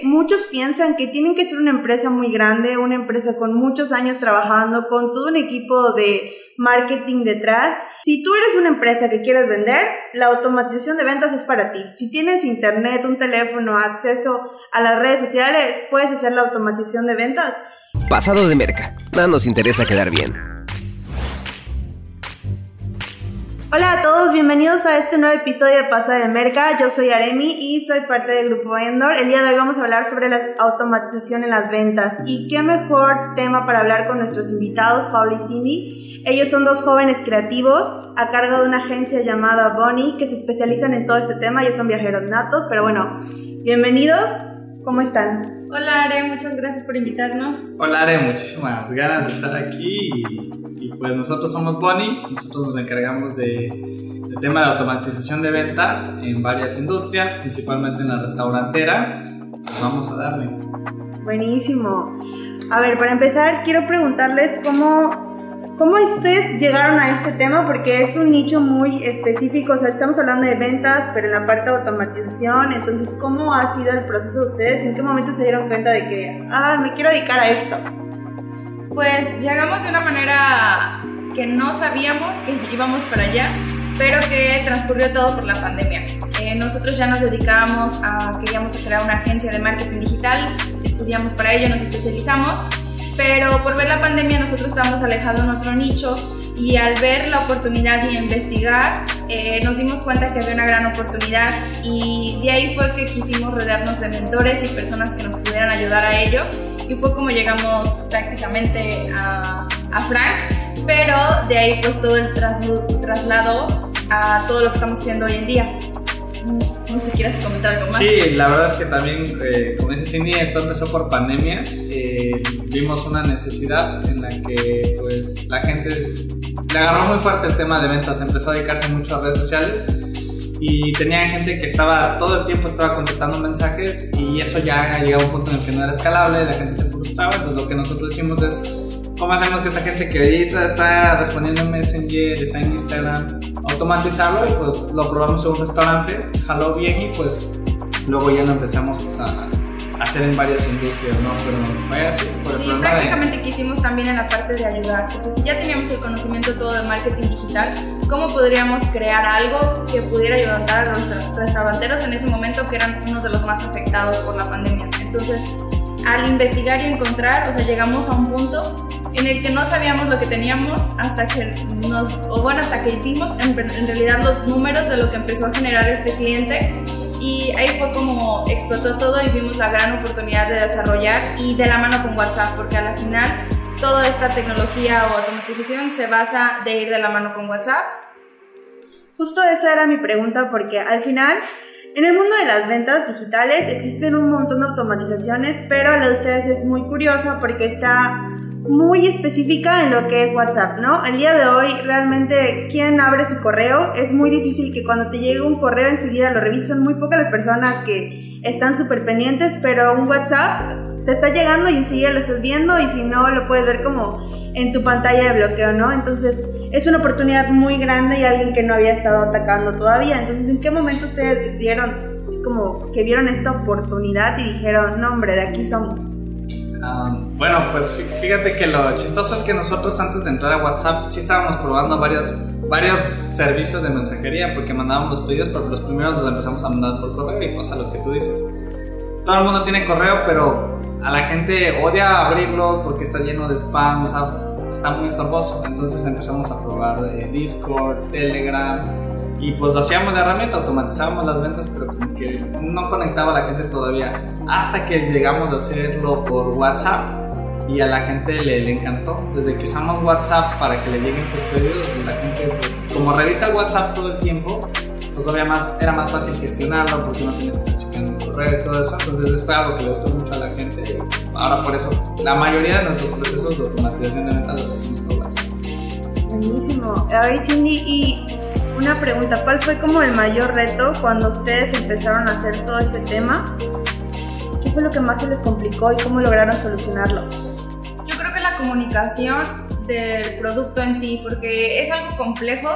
Muchos piensan que tienen que ser una empresa muy grande, una empresa con muchos años trabajando, con todo un equipo de marketing detrás. Si tú eres una empresa que quieres vender, la automatización de ventas es para ti. Si tienes internet, un teléfono, acceso a las redes sociales, puedes hacer la automatización de ventas. Pasado de merca. Nos interesa quedar bien. Hola a todos, bienvenidos a este nuevo episodio de Pasa de Merca. Yo soy Aremi y soy parte del grupo Endor. El día de hoy vamos a hablar sobre la automatización en las ventas. Y qué mejor tema para hablar con nuestros invitados, Pablo y Cindy. Ellos son dos jóvenes creativos a cargo de una agencia llamada Bonnie que se especializan en todo este tema. Ellos son viajeros natos, pero bueno, bienvenidos. ¿Cómo están? Hola Are, muchas gracias por invitarnos. Hola Are, muchísimas ganas de estar aquí y, pues nosotros somos Bonnie, nosotros nos encargamos de, del tema de automatización de venta en varias industrias, principalmente en la restaurantera. Pues vamos a darle. Buenísimo. A ver, para empezar, quiero preguntarles cómo ¿Cómo ustedes llegaron a este tema? Porque es un nicho muy específico, o sea, estamos hablando de ventas, pero en la parte de automatización, entonces, ¿cómo ha sido el proceso de ustedes? ¿En qué momento se dieron cuenta de que, ah, me quiero dedicar a esto? Pues llegamos de una manera que no sabíamos que íbamos para allá, pero que transcurrió todo por la pandemia. Eh, nosotros ya nos dedicábamos a, queríamos crear una agencia de marketing digital, estudiamos para ello, nos especializamos pero por ver la pandemia nosotros estábamos alejados en otro nicho y al ver la oportunidad y investigar eh, nos dimos cuenta que había una gran oportunidad y de ahí fue que quisimos rodearnos de mentores y personas que nos pudieran ayudar a ello y fue como llegamos prácticamente a, a Frank, pero de ahí pues todo el traslado a todo lo que estamos haciendo hoy en día. No sé si quieres comentar algo más. Sí, la verdad es que también, eh, como dice Cindy, todo empezó por pandemia. Eh, vimos una necesidad en la que pues la gente le agarró muy fuerte el tema de ventas, empezó a dedicarse mucho a redes sociales y tenían gente que estaba todo el tiempo estaba contestando mensajes y eso ya llegaba a un punto en el que no era escalable, la gente se frustraba, entonces lo que nosotros hicimos es cómo hacemos que esta gente que ahorita está respondiendo en Messenger, está en Instagram, automatizarlo y pues lo probamos en un restaurante, jaló bien y pues luego ya lo empezamos pues, a hacer en varias industrias, ¿no? Pero fue así. Por sí, prácticamente quisimos también en la parte de ayudar. O sea, si ya teníamos el conocimiento todo de marketing digital, ¿cómo podríamos crear algo que pudiera ayudar a los restauranteros en ese momento que eran unos de los más afectados por la pandemia? Entonces, al investigar y encontrar, o sea, llegamos a un punto en el que no sabíamos lo que teníamos hasta que nos, o bueno, hasta que vimos en, en realidad los números de lo que empezó a generar este cliente y ahí fue como explotó todo y vimos la gran oportunidad de desarrollar y de la mano con WhatsApp, porque a la final toda esta tecnología o automatización se basa de ir de la mano con WhatsApp. Justo esa era mi pregunta, porque al final en el mundo de las ventas digitales existen un montón de automatizaciones, pero la de ustedes es muy curiosa porque está muy específica en lo que es WhatsApp, ¿no? El día de hoy realmente quien abre su correo es muy difícil que cuando te llegue un correo enseguida lo revises, son muy pocas las personas que están súper pendientes, pero un WhatsApp te está llegando y enseguida lo estás viendo y si no lo puedes ver como en tu pantalla de bloqueo, ¿no? Entonces es una oportunidad muy grande y alguien que no había estado atacando todavía. Entonces, ¿en qué momento ustedes decidieron, como que vieron esta oportunidad y dijeron, no hombre, de aquí somos? Bueno, pues fíjate que lo chistoso es que nosotros antes de entrar a WhatsApp sí estábamos probando varias, varios servicios de mensajería porque mandábamos los pedidos, pero los primeros los empezamos a mandar por correo y pasa lo que tú dices. Todo el mundo tiene correo, pero a la gente odia abrirlos porque está lleno de spam, está muy estorboso. Entonces empezamos a probar Discord, Telegram y pues hacíamos la herramienta, automatizábamos las ventas, pero como que no conectaba a la gente todavía. Hasta que llegamos a hacerlo por WhatsApp y a la gente le, le encantó. Desde que usamos WhatsApp para que le lleguen sus pedidos, la gente, pues, como revisa el WhatsApp todo el tiempo, pues obviamente más, era más fácil gestionarlo porque no tienes que estar checando el correo y todo eso. Entonces fue algo que le gustó mucho a la gente. Y pues, ahora por eso, la mayoría de nuestros procesos de automatización de ventas los hacemos por WhatsApp. Buenísimo. A ver, Cindy, y una pregunta, ¿cuál fue como el mayor reto cuando ustedes empezaron a hacer todo este tema? ¿Qué fue lo que más se les complicó y cómo lograron solucionarlo? Yo creo que la comunicación del producto en sí, porque es algo complejo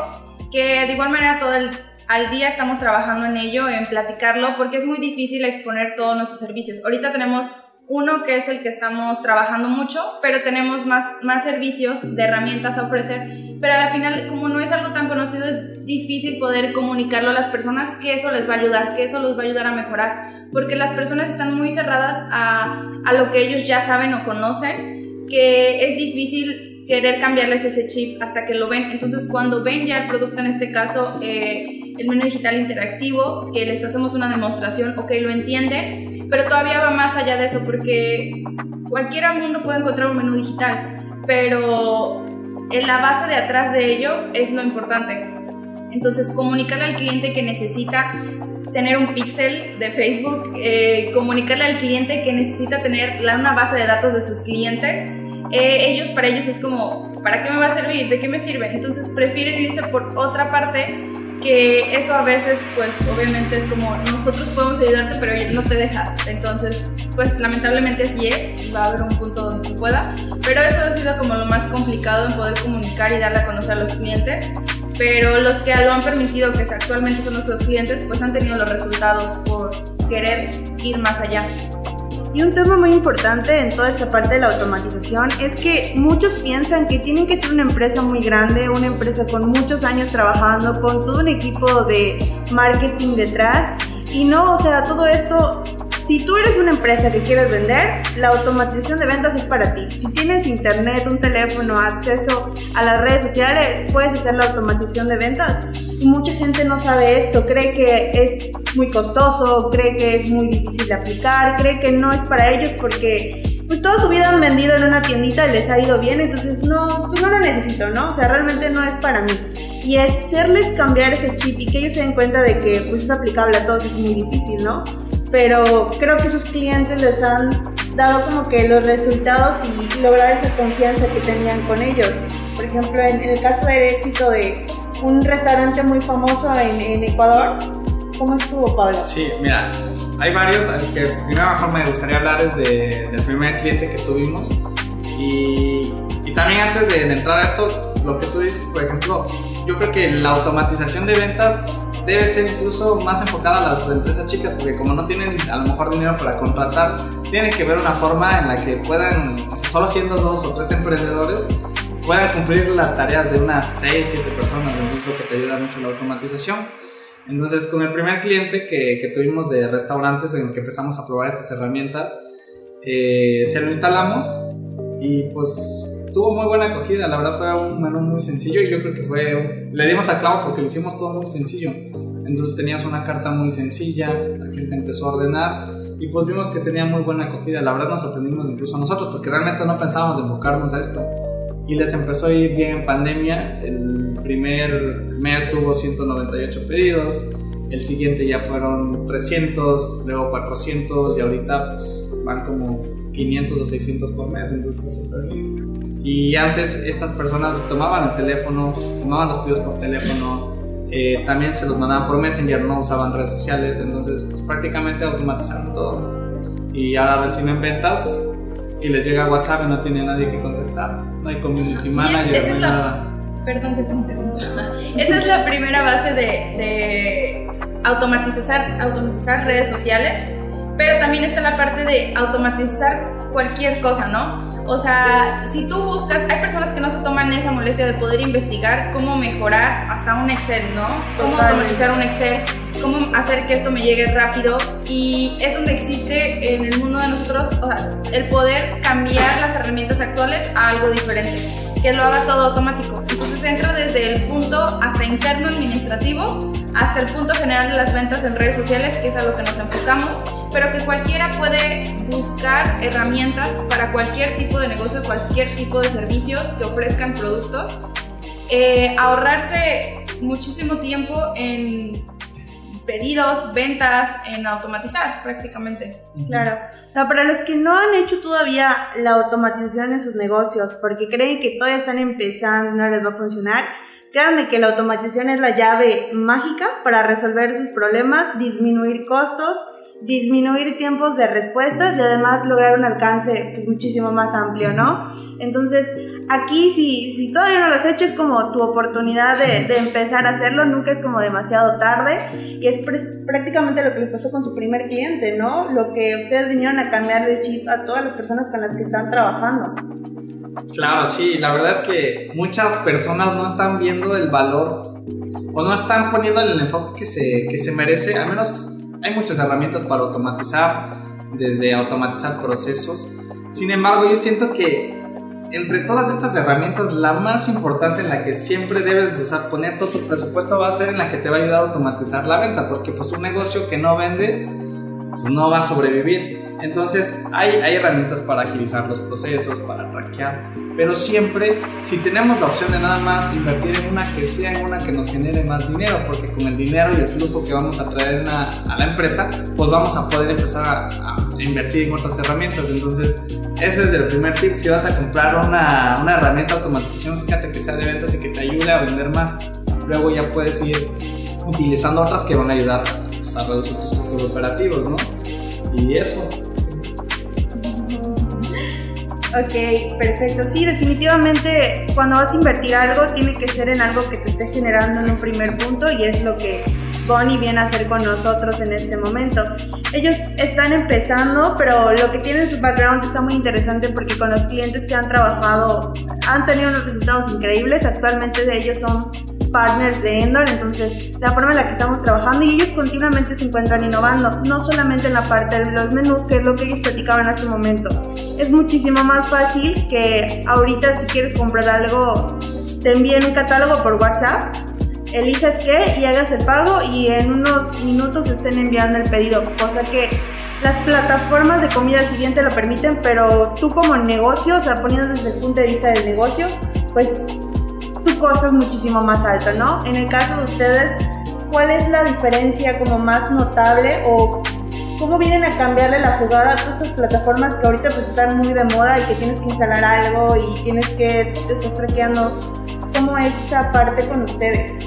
que de igual manera todo el al día estamos trabajando en ello, en platicarlo, porque es muy difícil exponer todos nuestros servicios. Ahorita tenemos uno que es el que estamos trabajando mucho, pero tenemos más, más servicios de herramientas a ofrecer, pero al final como no es algo tan conocido es difícil poder comunicarlo a las personas que eso les va a ayudar, que eso los va a ayudar a mejorar, porque las personas están muy cerradas a, a lo que ellos ya saben o conocen, que es difícil querer cambiarles ese chip hasta que lo ven. Entonces cuando ven ya el producto, en este caso eh, el menú digital interactivo, que les hacemos una demostración, ok, lo entiende pero todavía va más allá de eso porque cualquier mundo puede encontrar un menú digital, pero en la base de atrás de ello es lo importante. Entonces, comunicarle al cliente que necesita tener un pixel de Facebook, eh, comunicarle al cliente que necesita tener una base de datos de sus clientes, eh, ellos para ellos es como, ¿para qué me va a servir? ¿De qué me sirve? Entonces prefieren irse por otra parte que eso a veces, pues obviamente es como nosotros podemos ayudarte, pero no te dejas. Entonces, pues lamentablemente así es y va a haber un punto donde se pueda. Pero eso ha sido como lo más complicado en poder comunicar y darle a conocer a los clientes. Pero los que lo han permitido, que actualmente son nuestros clientes, pues han tenido los resultados por querer ir más allá. Y un tema muy importante en toda esta parte de la automatización es que muchos piensan que tienen que ser una empresa muy grande, una empresa con muchos años trabajando, con todo un equipo de marketing detrás. Y no, o sea, todo esto, si tú eres una empresa que quieres vender, la automatización de ventas es para ti. Si tienes internet, un teléfono, acceso a las redes sociales, puedes hacer la automatización de ventas. Mucha gente no sabe esto, cree que es muy costoso, cree que es muy difícil de aplicar, cree que no es para ellos porque pues vida han vendido en una tiendita y les ha ido bien, entonces no, pues no lo necesito, ¿no? O sea, realmente no es para mí. Y hacerles cambiar ese chip y que ellos se den cuenta de que pues es aplicable a todos es muy difícil, ¿no? Pero creo que sus clientes les han dado como que los resultados y lograr esa confianza que tenían con ellos. Por ejemplo, en, el caso del éxito de un restaurante muy famoso en, en Ecuador, ¿Cómo estuvo, Pablo? Sí, mira, hay varios. El que primero mejor me gustaría hablar es de, del primer cliente que tuvimos. Y, y también antes de, entrar a esto, lo que tú dices, por ejemplo, yo creo que la automatización de ventas debe ser incluso más enfocada a las empresas chicas, porque como no tienen a lo mejor dinero para contratar, tienen que ver una forma en la que puedan, o sea, solo siendo dos o tres emprendedores, puedan cumplir las tareas de unas 6, 7 personas. Entonces, lo que te ayuda mucho la automatización. Entonces, con el primer cliente que, que, tuvimos de restaurantes en el que empezamos a probar estas herramientas, eh, se lo instalamos y pues tuvo muy buena acogida. La verdad fue un menú muy sencillo y yo creo que fue... Le dimos a clavo porque lo hicimos todo muy sencillo. Entonces tenías una carta muy sencilla, la gente empezó a ordenar y pues vimos que tenía muy buena acogida. La verdad nos sorprendimos incluso nosotros porque realmente no pensábamos enfocarnos a esto. Y les empezó a ir bien en pandemia. El primer mes hubo 198 pedidos, el siguiente ya fueron 300, luego 400 y ahorita pues, van como 500 o 600 por mes, entonces está súper bien. Y antes estas personas tomaban el teléfono, tomaban los pedidos por teléfono, eh, también se los mandaban por Messenger, no usaban redes sociales, entonces pues, prácticamente automatizaron todo. Y ahora reciben ventas y les llega WhatsApp y no tiene nadie que contestar, no hay community manager, no hay nada. Perdón que te interrumpa. Esa es la primera base de, de automatizar, automatizar redes sociales, pero también está la parte de automatizar cualquier cosa, ¿no? O sea, si tú buscas, hay personas que no se toman esa molestia de poder investigar cómo mejorar hasta un Excel, ¿no? Cómo automatizar un Excel, cómo hacer que esto me llegue rápido y es donde existe en el mundo de nosotros o sea, el poder cambiar las herramientas actuales a algo diferente que lo haga todo automático. Entonces entra desde el punto hasta interno administrativo hasta el punto general de las ventas en redes sociales, que es a lo que nos enfocamos, pero que cualquiera puede buscar herramientas para cualquier tipo de negocio, cualquier tipo de servicios que ofrezcan productos, eh, ahorrarse muchísimo tiempo en pedidos, ventas, en automatizar prácticamente. Claro. O sea, para los que no han hecho todavía la automatización en sus negocios porque creen que todavía están empezando y no les va a funcionar, créanme que la automatización es la llave mágica para resolver sus problemas, disminuir costos, disminuir tiempos de respuesta y además lograr un alcance pues, muchísimo más amplio, ¿no? Entonces, aquí si, si todavía no lo has hecho es como tu oportunidad de, de empezar a hacerlo, nunca es como demasiado tarde y es prácticamente lo que les pasó con su primer cliente, ¿no? Lo que ustedes vinieron a cambiar de chip a todas las personas con las que están trabajando. Claro, sí, la verdad es que muchas personas no están viendo el valor o no están poniéndole el enfoque que se, que se merece, al menos hay muchas herramientas para automatizar, desde automatizar procesos. Sin embargo, yo siento que entre todas estas herramientas, la más importante en la que siempre debes usar, poner todo tu presupuesto va a ser en la que te va a ayudar a automatizar la venta, porque pues un negocio que no vende, pues no va a sobrevivir. Entonces hay, hay herramientas para agilizar los procesos, para traquear, pero siempre si tenemos la opción de nada más invertir en una que sea en una que nos genere más dinero, porque con el dinero y el flujo que vamos a traer a la empresa, pues vamos a poder empezar a, a invertir en otras herramientas. Entonces ese es el primer tip. Si vas a comprar una, una herramienta de automatización, fíjate que sea de ventas y que te ayude a vender más. Luego ya puedes ir utilizando otras que van a ayudar pues, a reducir tus costos operativos, ¿no? Y eso. Ok, perfecto. Sí, definitivamente cuando vas a invertir algo tiene que ser en algo que te esté generando en un primer punto y es lo que Bonnie viene a hacer con nosotros en este momento. Ellos están empezando, pero lo que tienen en su background está muy interesante porque con los clientes que han trabajado han tenido unos resultados increíbles. Actualmente ellos son partners de Endor, entonces la forma en la que estamos trabajando y ellos continuamente se encuentran innovando, no solamente en la parte de los menús, que es lo que ellos platicaban hace un momento. Es muchísimo más fácil que ahorita si quieres comprar algo, te envíen un catálogo por WhatsApp eliges qué y hagas el pago y en unos minutos estén enviando el pedido, cosa que las plataformas de comida siguiente lo permiten, pero tú como negocio, o sea, poniendo desde el punto de vista del negocio, pues costo es muchísimo más alto, ¿no? En el caso de ustedes, ¿cuál es la diferencia como más notable o cómo vienen a cambiarle la jugada a todas estas plataformas que ahorita pues están muy de moda y que tienes que instalar algo y tienes que estás traqueando? ¿Cómo es esa parte con ustedes?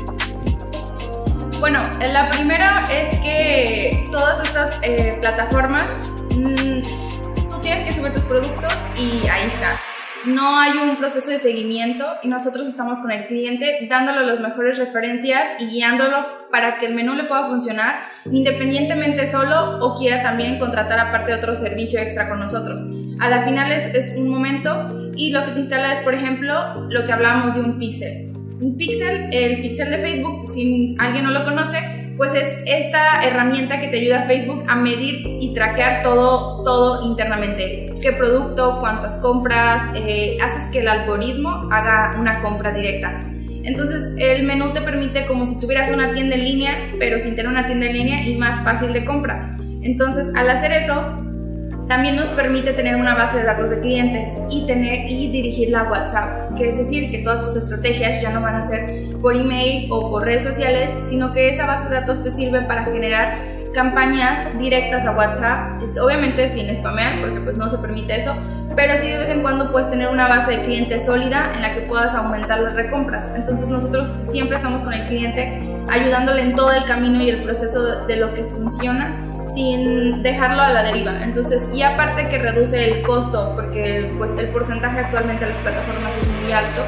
Bueno, la primera es que todas estas eh, plataformas, mm, tú tienes que subir tus productos y ahí está. No hay un proceso de seguimiento y nosotros estamos con el cliente dándole las mejores referencias y guiándolo para que el menú le pueda funcionar independientemente solo o quiera también contratar aparte otro servicio extra con nosotros. A la final es, es un momento y lo que te instala es, por ejemplo, lo que hablábamos de un pixel un pixel, el pixel de Facebook, si alguien no lo conoce, pues es esta herramienta que te ayuda a Facebook a medir y traquear todo, todo internamente. ¿Qué producto, cuántas compras? Eh, haces que el algoritmo haga una compra directa. Entonces el menú te permite como si tuvieras una tienda en línea, pero sin tener una tienda en línea y más fácil de compra. Entonces al hacer eso, también nos permite tener una base de datos de clientes y, tener, y dirigirla a WhatsApp, que es decir, que todas tus estrategias ya no van a ser por email o por redes sociales, sino que esa base de datos te sirve para generar campañas directas a WhatsApp, obviamente sin spamear, porque pues no se permite eso, pero sí de vez en cuando puedes tener una base de clientes sólida en la que puedas aumentar las recompras. Entonces nosotros siempre estamos con el cliente ayudándole en todo el camino y el proceso de lo que funciona sin dejarlo a la deriva. Entonces, y aparte que reduce el costo, porque pues el porcentaje actualmente de las plataformas es muy alto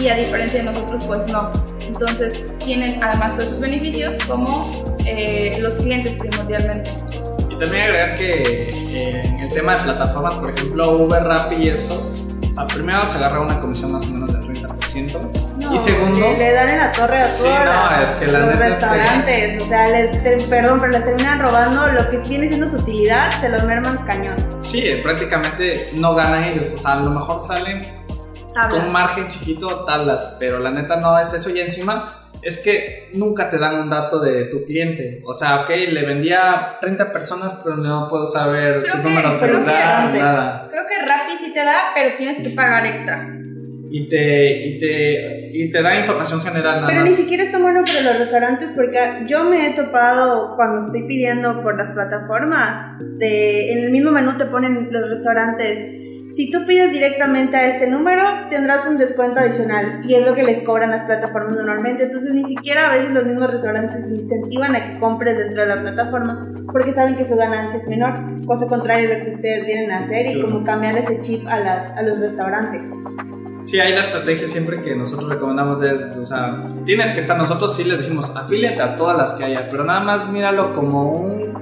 y a diferencia de nosotros, pues no. Entonces, tienen además todos esos beneficios como eh, los clientes primordialmente. Y también agregar que eh, en el tema de plataformas, por ejemplo, Uber, Rappi y eso, o primero se agarra una comisión más o menos del 30% y segundo. Le, dan en la torre a todos los restaurantes. O sea, les, perdón, pero les terminan robando lo que tiene siendo su utilidad, se lo merman cañón. Sí, prácticamente no ganan ellos. O sea, a lo mejor salen con un margen chiquito, tablas. Pero la neta no es eso. Y encima es que nunca te dan un dato de tu cliente. O sea, ok, le vendía a 30 personas, pero no puedo saber su número de celular, nada. Creo que Rappi sí te da, pero tienes que pagar extra y te, y te, y te da información general nada Pero ni siquiera está bueno para los restaurantes porque yo me he topado cuando estoy pidiendo por las plataformas, de, en el mismo menú te ponen los restaurantes. Si tú pides directamente a este número, tendrás un descuento adicional y es lo que les cobran las plataformas normalmente. Entonces ni siquiera a veces los mismos restaurantes incentivan a que compres dentro de la plataforma porque saben que su ganancia es menor. Cosa contraria a lo que ustedes vienen a hacer y como cambiar ese chip a, las, a los restaurantes. Sí, ahí la estrategia siempre que nosotros recomendamos es, o sea, tienes que estar, nosotros sí les decimos, afíliate a todas las que haya, pero nada más míralo como un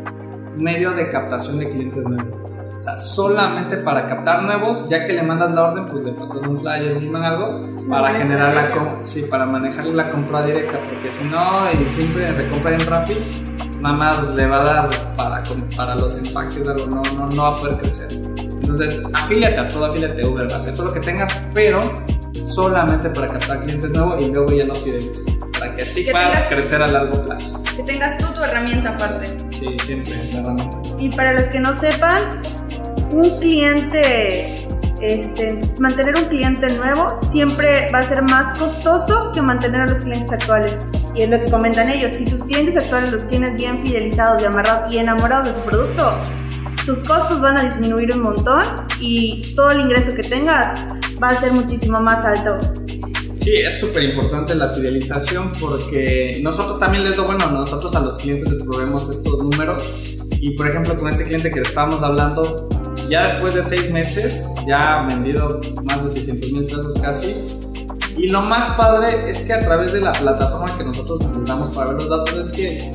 medio de captación de clientes nuevos. O sea, solamente para captar nuevos, ya que le mandas la orden, pues le pasas un flyer, un algo, para generar la sí, para manejar la compra directa, porque si no, y siempre recompra en rápido, nada más le va a dar para, para los empaques, algo, no, no, no va a poder crecer. Entonces, afíliate a todo, afíliate a Uber, a todo lo que tengas, pero solamente para captar clientes nuevos y luego ya lo fidelices, para que así puedas crecer a largo plazo. Que tengas tú tu herramienta aparte. Sí, siempre, la herramienta. Y para los que no sepan, un cliente este, mantener un cliente nuevo siempre va a ser más costoso que mantener a los clientes actuales. Y es lo que comentan ellos, si tus clientes actuales los tienes bien fidelizados y amarrados y enamorados de tu producto, tus costos van a disminuir un montón y todo el ingreso que tengas va a ser muchísimo más alto. Sí, es súper importante la fidelización porque nosotros también les lo bueno, nosotros a los clientes les probemos estos números y por ejemplo con este cliente que estábamos hablando, ya después de seis meses ya ha vendido más de 600 mil pesos casi y lo más padre es que a través de la plataforma que nosotros les damos para ver los datos es que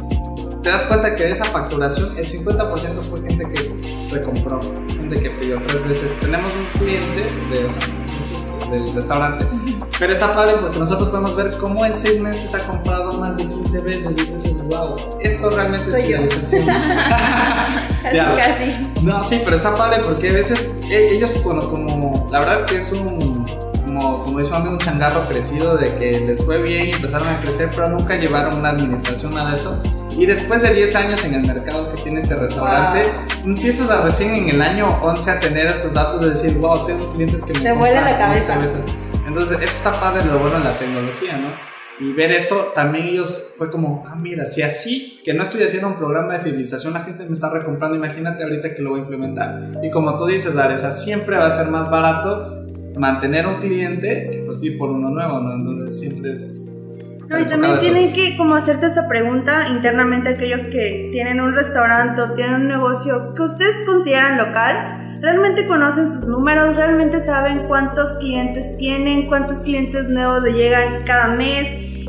te das cuenta que de esa facturación el 50% fue gente que recompró, gente que pidió tres veces. Tenemos un cliente de, o del restaurante, pero está padre porque nosotros podemos ver cómo en seis meses ha comprado más de 15 veces y entonces, wow, esto realmente es fidelización. casi, No, sí, pero está padre porque a veces e, ellos como, como la verdad es que es un como, como dice un changarro crecido de que les fue bien y empezaron a crecer, pero nunca llevaron una administración, nada de eso. Y después de 10 años en el mercado que tiene este restaurante, empiezas a recién en el año 11 a tener estos datos de decir, wow, tengo clientes que me Te vuela la cabeza. Entonces, eso está padre lo bueno en la tecnología, ¿no? Y ver esto, también ellos fue como, ah, mira, si así, que no estoy haciendo un programa de fidelización, la gente me está recomprando, imagínate ahorita que lo voy a implementar. Y como tú dices, Dare, o sea, siempre va a ser más barato mantener un cliente que pues ir por uno nuevo, ¿no? Entonces siempre es no, y también tienen que como hacerte esa pregunta internamente aquellos que tienen un restaurante o tienen un negocio que ustedes consideran local. ¿Realmente conocen sus números? ¿Realmente saben cuántos clientes tienen? ¿Cuántos clientes nuevos le llegan cada mes?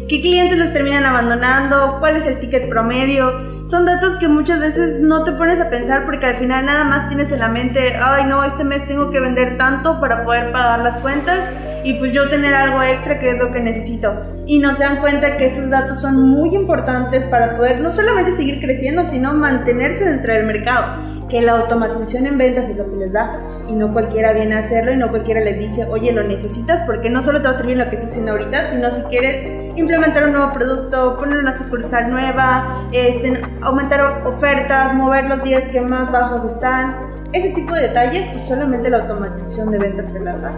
¿Qué clientes los terminan abandonando? ¿Cuál es el ticket promedio? Son datos que muchas veces no te pones a pensar porque al final nada más tienes en la mente, ay no, este mes tengo que vender tanto para poder pagar las cuentas y pues yo tener algo extra que es lo que necesito. Y no se dan cuenta que estos datos son muy importantes para poder no solamente seguir creciendo, sino mantenerse dentro del mercado. Que la automatización en ventas es lo que les da y no cualquiera viene a hacerlo y no cualquiera les dice, oye, lo necesitas porque no solo te va a servir lo que estás haciendo ahorita, sino si quieres implementar un nuevo producto, poner una sucursal nueva, este, aumentar ofertas, mover los días que más bajos están. Ese tipo de detalles, pues solamente la automatización de ventas te las da.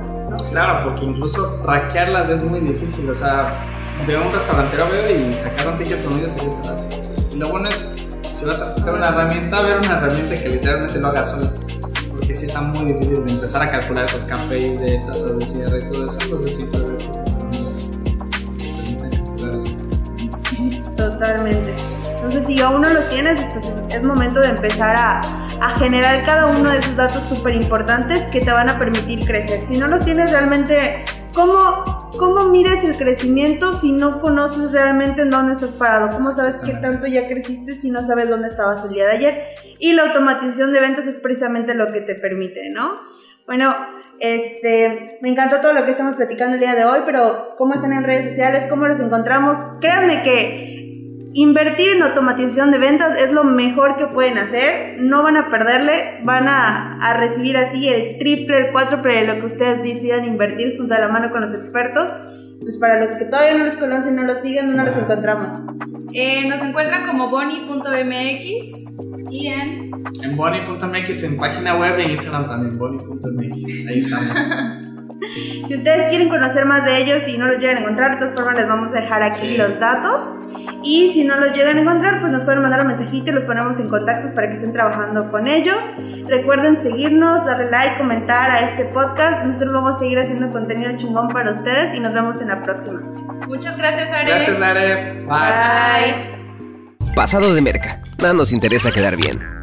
Claro, porque incluso traquearlas es muy difícil. O sea, de un restaurantero veo y sacar un ticket promedio sería estar así, Y lo bueno es, si vas a escoger una herramienta, ver una herramienta que literalmente lo haga solo. Porque sí está muy difícil de empezar a calcular esos KPIs de tasas de cierre y todo eso. Entonces sí puede ver Totalmente. Entonces, si aún no los tienes, pues es momento de empezar a a generar cada uno de esos datos súper importantes que te van a permitir crecer. Si no los tienes realmente, ¿cómo, ¿cómo mides el crecimiento si no conoces realmente en dónde estás parado? ¿Cómo sabes qué tanto ya creciste si no sabes dónde estabas el día de ayer? Y la automatización de ventas es precisamente lo que te permite, ¿no? Bueno, este, me encantó todo lo que estamos platicando el día de hoy, pero ¿cómo están en redes sociales? ¿Cómo los encontramos? Créanme que Invertir en automatización de ventas es lo mejor que pueden hacer. No van a perderle, van a, recibir así el triple, el cuádruple de lo que ustedes decidan invertir junto a la mano con los expertos. Pues para los que todavía no los conocen, no los siguen, ¿dónde los encontramos? Eh, nos encuentran como boni.mx y en... En boni.mx, en página web y en Instagram también, boni.mx. Ahí estamos. si ustedes quieren conocer más de ellos y no los llegan a encontrar, de todas formas les vamos a dejar aquí los datos. Y si no los llegan a encontrar, pues nos pueden mandar un mensajito y los ponemos en contacto para que estén trabajando con ellos. Recuerden seguirnos, darle like, comentar a este podcast. Nosotros vamos a seguir haciendo contenido chingón para ustedes y nos vemos en la próxima. Muchas gracias, Are. Gracias, Are. Bye. Bye. Pasado de merca. Nada nos interesa quedar bien.